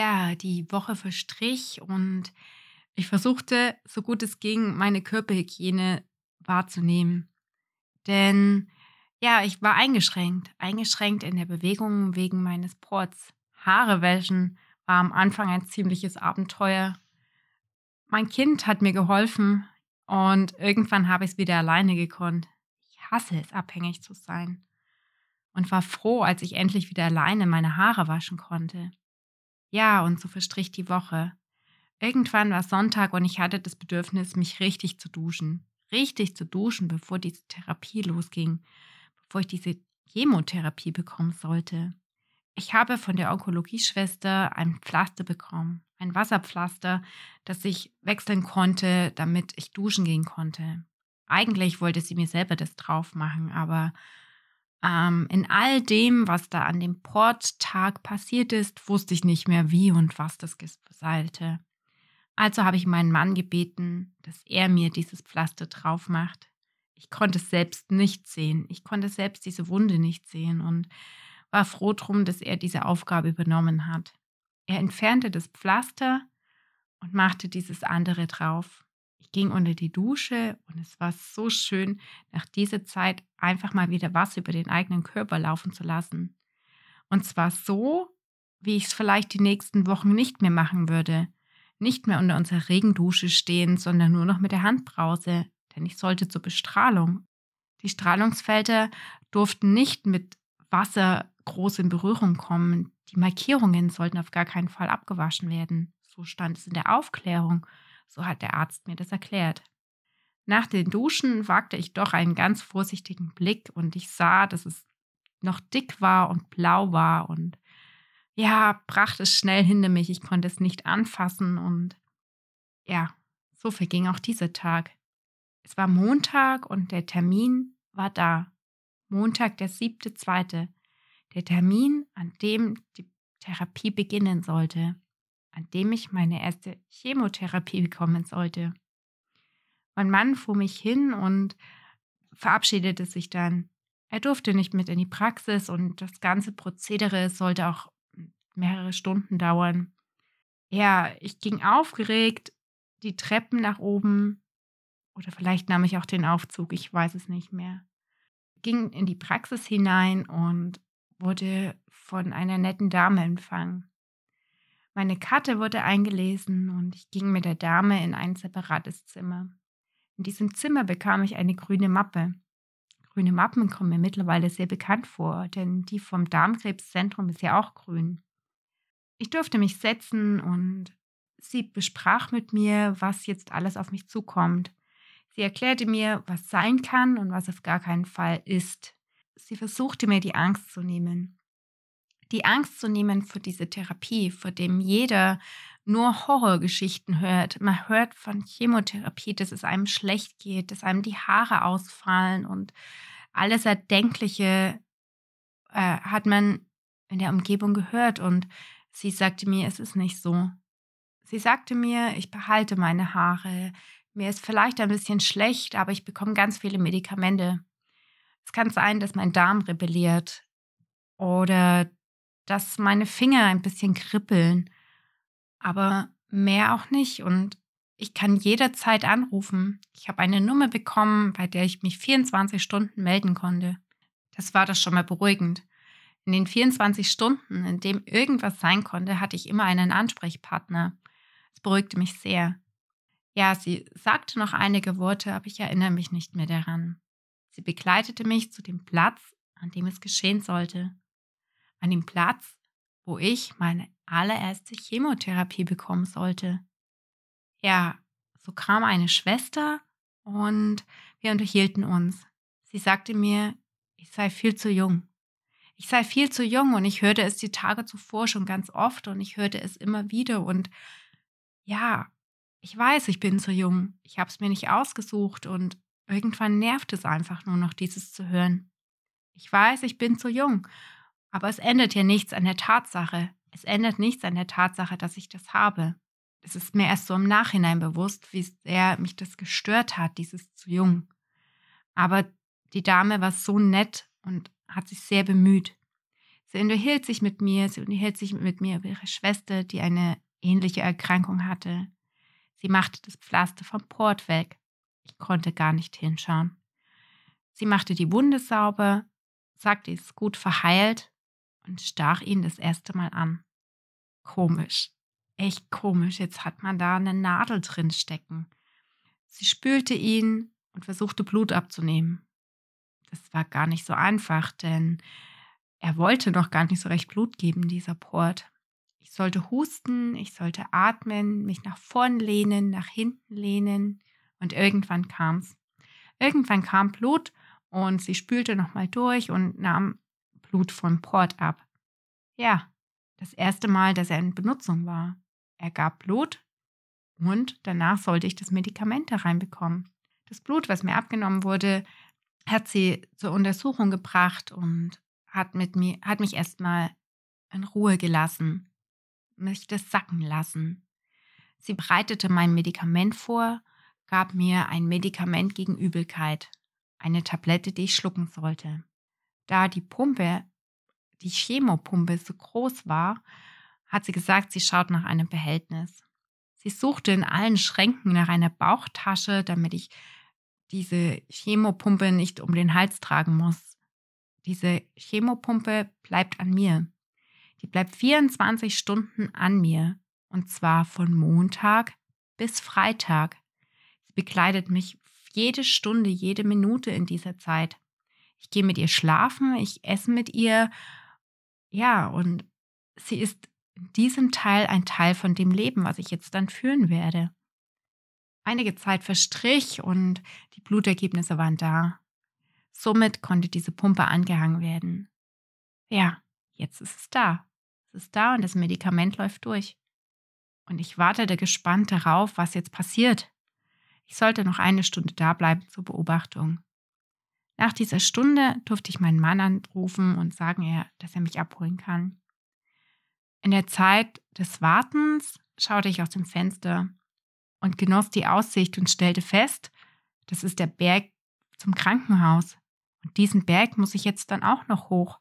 Ja, die Woche verstrich und ich versuchte, so gut es ging, meine Körperhygiene wahrzunehmen. Denn ja, ich war eingeschränkt, eingeschränkt in der Bewegung wegen meines Ports. Haare wäschen war am Anfang ein ziemliches Abenteuer. Mein Kind hat mir geholfen und irgendwann habe ich es wieder alleine gekonnt. Ich hasse es, abhängig zu sein. Und war froh, als ich endlich wieder alleine meine Haare waschen konnte. Ja, und so verstrich die Woche. Irgendwann war Sonntag und ich hatte das Bedürfnis, mich richtig zu duschen. Richtig zu duschen, bevor diese Therapie losging, bevor ich diese Chemotherapie bekommen sollte. Ich habe von der Onkologieschwester ein Pflaster bekommen, ein Wasserpflaster, das ich wechseln konnte, damit ich duschen gehen konnte. Eigentlich wollte sie mir selber das drauf machen, aber ähm, in all dem, was da an dem Porttag passiert ist, wusste ich nicht mehr, wie und was das geseilte. Also habe ich meinen Mann gebeten, dass er mir dieses Pflaster drauf macht. Ich konnte es selbst nicht sehen. Ich konnte selbst diese Wunde nicht sehen und war froh drum, dass er diese Aufgabe übernommen hat. Er entfernte das Pflaster und machte dieses andere drauf. Ich ging unter die Dusche und es war so schön, nach dieser Zeit einfach mal wieder Wasser über den eigenen Körper laufen zu lassen. Und zwar so, wie ich es vielleicht die nächsten Wochen nicht mehr machen würde. Nicht mehr unter unserer Regendusche stehen, sondern nur noch mit der Handbrause, denn ich sollte zur Bestrahlung. Die Strahlungsfelder durften nicht mit Wasser groß in Berührung kommen. Die Markierungen sollten auf gar keinen Fall abgewaschen werden. So stand es in der Aufklärung. So hat der Arzt mir das erklärt. Nach den Duschen wagte ich doch einen ganz vorsichtigen Blick und ich sah, dass es noch dick war und blau war und ja, brachte es schnell hinter mich. Ich konnte es nicht anfassen und ja, so verging auch dieser Tag. Es war Montag und der Termin war da. Montag, der siebte, zweite. Der Termin, an dem die Therapie beginnen sollte an dem ich meine erste Chemotherapie bekommen sollte. Mein Mann fuhr mich hin und verabschiedete sich dann. Er durfte nicht mit in die Praxis und das ganze Prozedere sollte auch mehrere Stunden dauern. Ja, ich ging aufgeregt die Treppen nach oben oder vielleicht nahm ich auch den Aufzug, ich weiß es nicht mehr. Ging in die Praxis hinein und wurde von einer netten Dame empfangen. Meine Karte wurde eingelesen und ich ging mit der Dame in ein separates Zimmer. In diesem Zimmer bekam ich eine grüne Mappe. Grüne Mappen kommen mir mittlerweile sehr bekannt vor, denn die vom Darmkrebszentrum ist ja auch grün. Ich durfte mich setzen und sie besprach mit mir, was jetzt alles auf mich zukommt. Sie erklärte mir, was sein kann und was auf gar keinen Fall ist. Sie versuchte mir die Angst zu nehmen die Angst zu nehmen für diese Therapie, vor dem jeder nur Horrorgeschichten hört. Man hört von Chemotherapie, dass es einem schlecht geht, dass einem die Haare ausfallen und alles Erdenkliche äh, hat man in der Umgebung gehört und sie sagte mir, es ist nicht so. Sie sagte mir, ich behalte meine Haare. Mir ist vielleicht ein bisschen schlecht, aber ich bekomme ganz viele Medikamente. Es kann sein, dass mein Darm rebelliert oder dass meine Finger ein bisschen kribbeln, aber mehr auch nicht. Und ich kann jederzeit anrufen. Ich habe eine Nummer bekommen, bei der ich mich 24 Stunden melden konnte. Das war das schon mal beruhigend. In den 24 Stunden, in dem irgendwas sein konnte, hatte ich immer einen Ansprechpartner. Es beruhigte mich sehr. Ja, sie sagte noch einige Worte, aber ich erinnere mich nicht mehr daran. Sie begleitete mich zu dem Platz, an dem es geschehen sollte an dem Platz, wo ich meine allererste Chemotherapie bekommen sollte. Ja, so kam eine Schwester und wir unterhielten uns. Sie sagte mir, ich sei viel zu jung. Ich sei viel zu jung und ich hörte es die Tage zuvor schon ganz oft und ich hörte es immer wieder und ja, ich weiß, ich bin zu jung. Ich habe es mir nicht ausgesucht und irgendwann nervt es einfach nur noch, dieses zu hören. Ich weiß, ich bin zu jung aber es ändert ja nichts an der Tatsache. Es ändert nichts an der Tatsache, dass ich das habe. Es ist mir erst so im Nachhinein bewusst, wie sehr mich das gestört hat, dieses zu jung. Aber die Dame war so nett und hat sich sehr bemüht. Sie unterhielt sich mit mir, sie unterhielt sich mit mir über ihre Schwester, die eine ähnliche Erkrankung hatte. Sie machte das Pflaster vom Port weg. Ich konnte gar nicht hinschauen. Sie machte die Wunde sauber, sagte, es ist gut verheilt und stach ihn das erste Mal an. Komisch, echt komisch, jetzt hat man da eine Nadel drin stecken. Sie spülte ihn und versuchte Blut abzunehmen. Das war gar nicht so einfach, denn er wollte noch gar nicht so recht Blut geben, dieser Port. Ich sollte husten, ich sollte atmen, mich nach vorn lehnen, nach hinten lehnen und irgendwann kam's. Irgendwann kam Blut und sie spülte nochmal durch und nahm Blut vom Port ab. Ja, das erste Mal, dass er in Benutzung war. Er gab Blut und danach sollte ich das Medikament hereinbekommen. Das Blut, was mir abgenommen wurde, hat sie zur Untersuchung gebracht und hat, mit mir, hat mich erstmal in Ruhe gelassen, mich das sacken lassen. Sie bereitete mein Medikament vor, gab mir ein Medikament gegen Übelkeit, eine Tablette, die ich schlucken sollte. Da die Pumpe, die Chemopumpe so groß war, hat sie gesagt, sie schaut nach einem Behältnis. Sie suchte in allen Schränken nach einer Bauchtasche, damit ich diese Chemopumpe nicht um den Hals tragen muss. Diese Chemopumpe bleibt an mir. Die bleibt 24 Stunden an mir. Und zwar von Montag bis Freitag. Sie begleitet mich jede Stunde, jede Minute in dieser Zeit. Ich gehe mit ihr schlafen, ich esse mit ihr. Ja, und sie ist in diesem Teil ein Teil von dem Leben, was ich jetzt dann führen werde. Einige Zeit verstrich und die Blutergebnisse waren da. Somit konnte diese Pumpe angehangen werden. Ja, jetzt ist es da. Es ist da und das Medikament läuft durch. Und ich wartete gespannt darauf, was jetzt passiert. Ich sollte noch eine Stunde da bleiben zur Beobachtung. Nach dieser Stunde durfte ich meinen Mann anrufen und sagen, dass er mich abholen kann. In der Zeit des Wartens schaute ich aus dem Fenster und genoss die Aussicht und stellte fest, das ist der Berg zum Krankenhaus. Und diesen Berg muss ich jetzt dann auch noch hoch.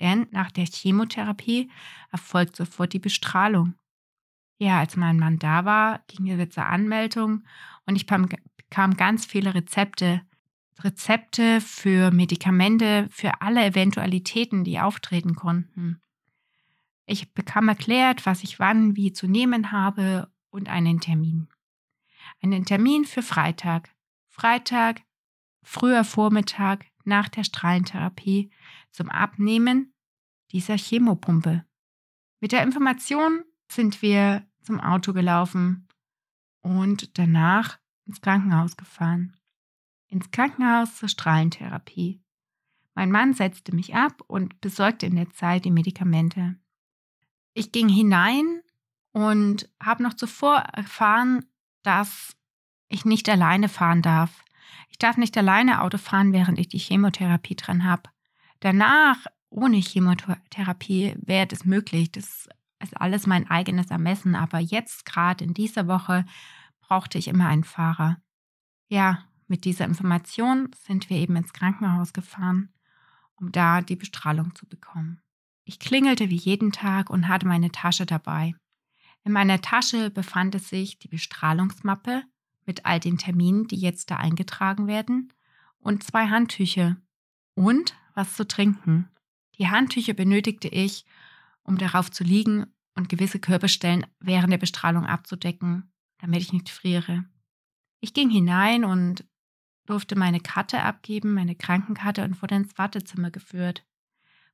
Denn nach der Chemotherapie erfolgt sofort die Bestrahlung. Ja, als mein Mann da war, ging zur Anmeldung und ich bekam ganz viele Rezepte. Rezepte für Medikamente, für alle Eventualitäten, die auftreten konnten. Ich bekam erklärt, was ich wann wie zu nehmen habe und einen Termin einen Termin für Freitag. Freitag, früher Vormittag nach der Strahlentherapie zum Abnehmen dieser Chemopumpe. Mit der Information sind wir zum Auto gelaufen und danach ins Krankenhaus gefahren. Ins Krankenhaus zur Strahlentherapie. Mein Mann setzte mich ab und besorgte in der Zeit die Medikamente. Ich ging hinein und habe noch zuvor erfahren, dass ich nicht alleine fahren darf. Ich darf nicht alleine Auto fahren, während ich die Chemotherapie dran habe. Danach, ohne Chemotherapie, wäre es möglich. Das ist alles mein eigenes Ermessen. Aber jetzt, gerade in dieser Woche, brauchte ich immer einen Fahrer. Ja, mit dieser Information sind wir eben ins Krankenhaus gefahren, um da die Bestrahlung zu bekommen. Ich klingelte wie jeden Tag und hatte meine Tasche dabei. In meiner Tasche befand es sich die Bestrahlungsmappe mit all den Terminen, die jetzt da eingetragen werden, und zwei Handtücher und was zu trinken. Die Handtücher benötigte ich, um darauf zu liegen und gewisse Körperstellen während der Bestrahlung abzudecken, damit ich nicht friere. Ich ging hinein und durfte meine Karte abgeben, meine Krankenkarte und wurde ins Wartezimmer geführt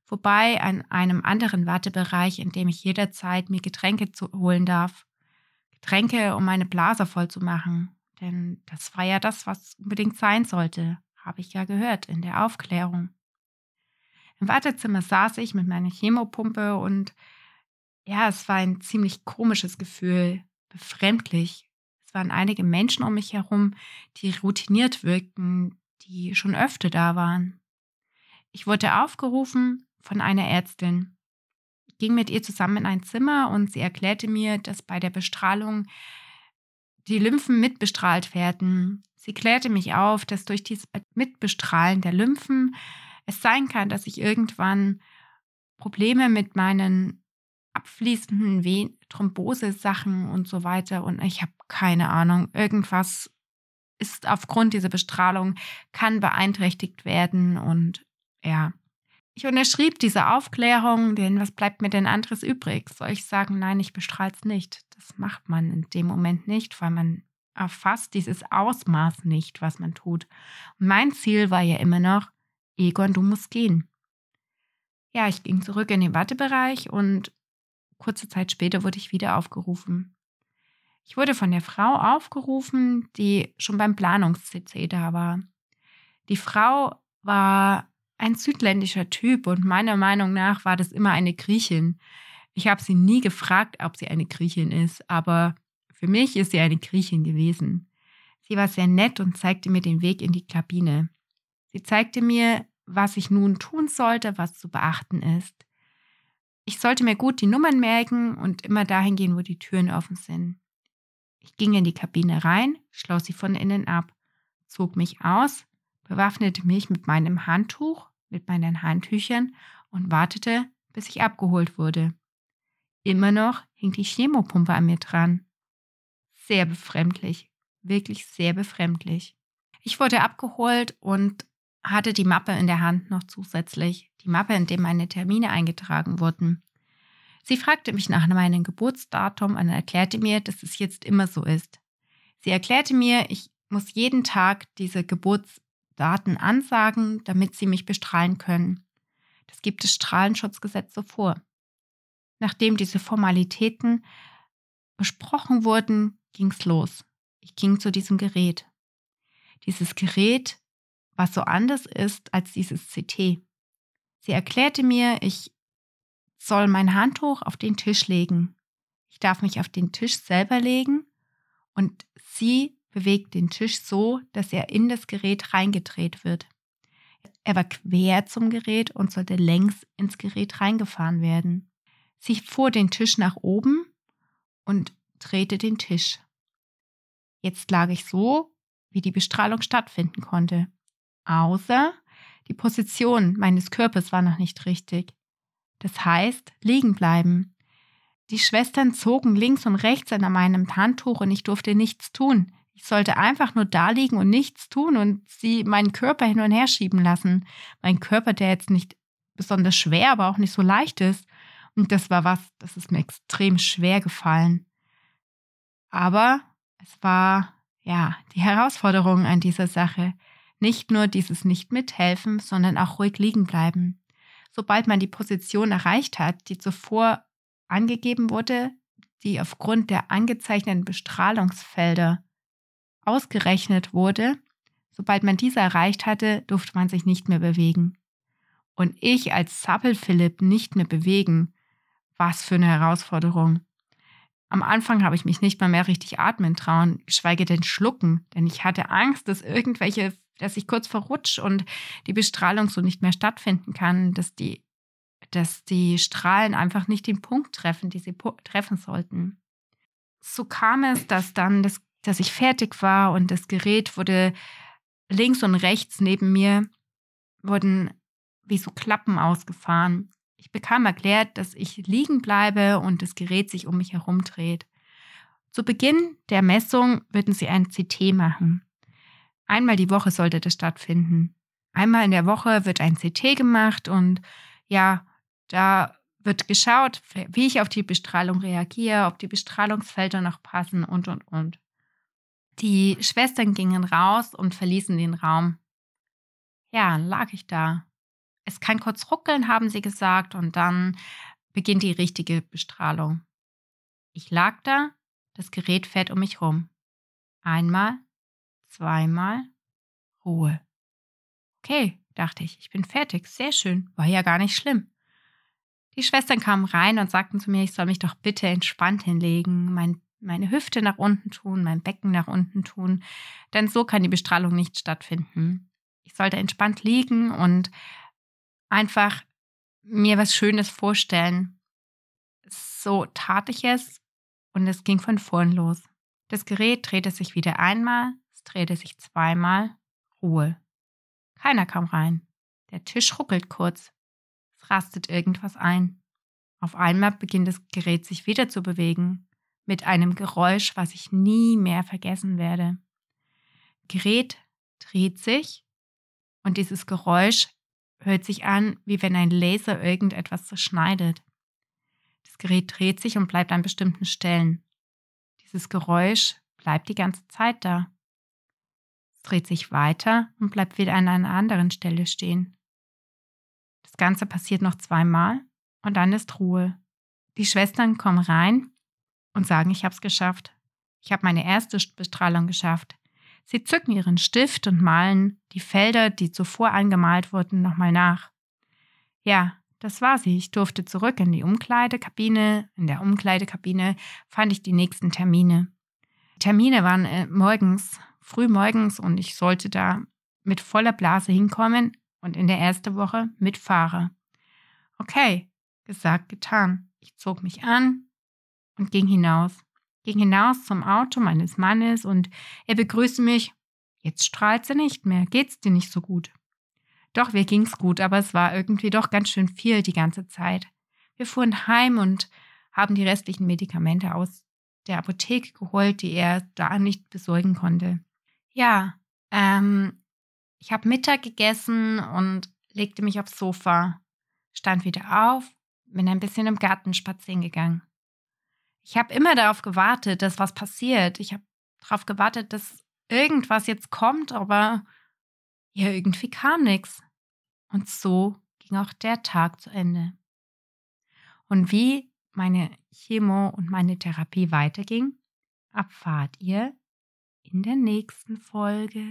vorbei an einem anderen Wartebereich, in dem ich jederzeit mir Getränke holen darf. Getränke, um meine Blase voll zu machen. Denn das war ja das, was unbedingt sein sollte, habe ich ja gehört in der Aufklärung. Im Wartezimmer saß ich mit meiner Chemopumpe und ja, es war ein ziemlich komisches Gefühl, befremdlich. Waren einige Menschen um mich herum, die routiniert wirkten, die schon öfter da waren. Ich wurde aufgerufen, von einer Ärztin. Ging mit ihr zusammen in ein Zimmer und sie erklärte mir, dass bei der Bestrahlung die Lymphen mitbestrahlt werden. Sie klärte mich auf, dass durch dieses Mitbestrahlen der Lymphen es sein kann, dass ich irgendwann Probleme mit meinen abfließenden Ven Thrombose-Sachen und so weiter. Und ich habe keine Ahnung. Irgendwas ist aufgrund dieser Bestrahlung, kann beeinträchtigt werden. Und ja, ich unterschrieb diese Aufklärung, denn was bleibt mir denn anderes übrig? Soll ich sagen, nein, ich bestrahle es nicht? Das macht man in dem Moment nicht, weil man erfasst dieses Ausmaß nicht, was man tut. Und mein Ziel war ja immer noch, Egon, du musst gehen. Ja, ich ging zurück in den Wartebereich und kurze Zeit später wurde ich wieder aufgerufen. Ich wurde von der Frau aufgerufen, die schon beim Planungs-CC da war. Die Frau war ein südländischer Typ und meiner Meinung nach war das immer eine Griechin. Ich habe sie nie gefragt, ob sie eine Griechin ist, aber für mich ist sie eine Griechin gewesen. Sie war sehr nett und zeigte mir den Weg in die Kabine. Sie zeigte mir, was ich nun tun sollte, was zu beachten ist. Ich sollte mir gut die Nummern merken und immer dahin gehen, wo die Türen offen sind. Ich ging in die Kabine rein, schloss sie von innen ab, zog mich aus, bewaffnete mich mit meinem Handtuch, mit meinen Handtüchern und wartete, bis ich abgeholt wurde. Immer noch hing die Chemopumpe an mir dran. Sehr befremdlich, wirklich sehr befremdlich. Ich wurde abgeholt und hatte die Mappe in der Hand noch zusätzlich, die Mappe, in der meine Termine eingetragen wurden. Sie fragte mich nach meinem Geburtsdatum und erklärte mir, dass es jetzt immer so ist. Sie erklärte mir, ich muss jeden Tag diese Geburtsdaten ansagen, damit sie mich bestrahlen können. Das gibt das Strahlenschutzgesetz so vor. Nachdem diese Formalitäten besprochen wurden, ging's los. Ich ging zu diesem Gerät. Dieses Gerät was so anders ist als dieses CT. Sie erklärte mir, ich soll mein Handtuch auf den Tisch legen. Ich darf mich auf den Tisch selber legen und sie bewegt den Tisch so, dass er in das Gerät reingedreht wird. Er war quer zum Gerät und sollte längs ins Gerät reingefahren werden. Sie fuhr den Tisch nach oben und drehte den Tisch. Jetzt lag ich so, wie die Bestrahlung stattfinden konnte außer die Position meines Körpers war noch nicht richtig. Das heißt, liegen bleiben. Die Schwestern zogen links und rechts an meinem Handtuch und ich durfte nichts tun. Ich sollte einfach nur da liegen und nichts tun und sie meinen Körper hin und her schieben lassen. Mein Körper, der jetzt nicht besonders schwer, aber auch nicht so leicht ist. Und das war was, das ist mir extrem schwer gefallen. Aber es war, ja, die Herausforderung an dieser Sache. Nicht nur dieses Nicht-Mithelfen, sondern auch ruhig liegen bleiben. Sobald man die Position erreicht hat, die zuvor angegeben wurde, die aufgrund der angezeichneten Bestrahlungsfelder ausgerechnet wurde, sobald man diese erreicht hatte, durfte man sich nicht mehr bewegen. Und ich als Zappel-Philipp nicht mehr bewegen, was für eine Herausforderung. Am Anfang habe ich mich nicht mal mehr richtig atmen trauen, geschweige denn schlucken, denn ich hatte Angst, dass irgendwelche dass ich kurz verrutsche und die Bestrahlung so nicht mehr stattfinden kann, dass die, dass die Strahlen einfach nicht den Punkt treffen, die sie treffen sollten. So kam es, dass dann, das, dass ich fertig war und das Gerät wurde links und rechts neben mir, wurden wie so Klappen ausgefahren. Ich bekam erklärt, dass ich liegen bleibe und das Gerät sich um mich herum dreht. Zu Beginn der Messung würden sie ein CT machen. Einmal die Woche sollte das stattfinden. Einmal in der Woche wird ein CT gemacht und ja, da wird geschaut, wie ich auf die Bestrahlung reagiere, ob die Bestrahlungsfelder noch passen und, und, und. Die Schwestern gingen raus und verließen den Raum. Ja, lag ich da. Es kann kurz ruckeln, haben sie gesagt, und dann beginnt die richtige Bestrahlung. Ich lag da, das Gerät fährt um mich rum. Einmal, zweimal Ruhe. Okay, dachte ich, ich bin fertig. Sehr schön. War ja gar nicht schlimm. Die Schwestern kamen rein und sagten zu mir, ich soll mich doch bitte entspannt hinlegen, mein, meine Hüfte nach unten tun, mein Becken nach unten tun, denn so kann die Bestrahlung nicht stattfinden. Ich sollte entspannt liegen und einfach mir was Schönes vorstellen. So tat ich es und es ging von vorn los. Das Gerät drehte sich wieder einmal, drehte sich zweimal. Ruhe. Keiner kam rein. Der Tisch ruckelt kurz. Es rastet irgendwas ein. Auf einmal beginnt das Gerät sich wieder zu bewegen, mit einem Geräusch, was ich nie mehr vergessen werde. Gerät dreht sich und dieses Geräusch hört sich an, wie wenn ein Laser irgendetwas zerschneidet. Das Gerät dreht sich und bleibt an bestimmten Stellen. Dieses Geräusch bleibt die ganze Zeit da. Dreht sich weiter und bleibt wieder an einer anderen Stelle stehen. Das Ganze passiert noch zweimal und dann ist Ruhe. Die Schwestern kommen rein und sagen, ich habe es geschafft. Ich habe meine erste Bestrahlung geschafft. Sie zücken ihren Stift und malen die Felder, die zuvor angemalt wurden, nochmal nach. Ja, das war sie. Ich durfte zurück in die Umkleidekabine. In der Umkleidekabine fand ich die nächsten Termine. Termine waren äh, morgens, früh morgens und ich sollte da mit voller Blase hinkommen und in der ersten Woche mit Fahrer. Okay, gesagt, getan. Ich zog mich an und ging hinaus ging hinaus zum Auto meines Mannes und er begrüßte mich. Jetzt strahlt sie nicht mehr, geht's dir nicht so gut? Doch, mir ging's gut, aber es war irgendwie doch ganz schön viel die ganze Zeit. Wir fuhren heim und haben die restlichen Medikamente aus der Apotheke geholt, die er da nicht besorgen konnte. Ja, ähm, ich habe Mittag gegessen und legte mich aufs Sofa, stand wieder auf, bin ein bisschen im Garten spazieren gegangen. Ich habe immer darauf gewartet, dass was passiert. Ich habe darauf gewartet, dass irgendwas jetzt kommt, aber ja, irgendwie kam nichts. Und so ging auch der Tag zu Ende. Und wie meine Chemo und meine Therapie weiterging, erfahrt ihr in der nächsten Folge.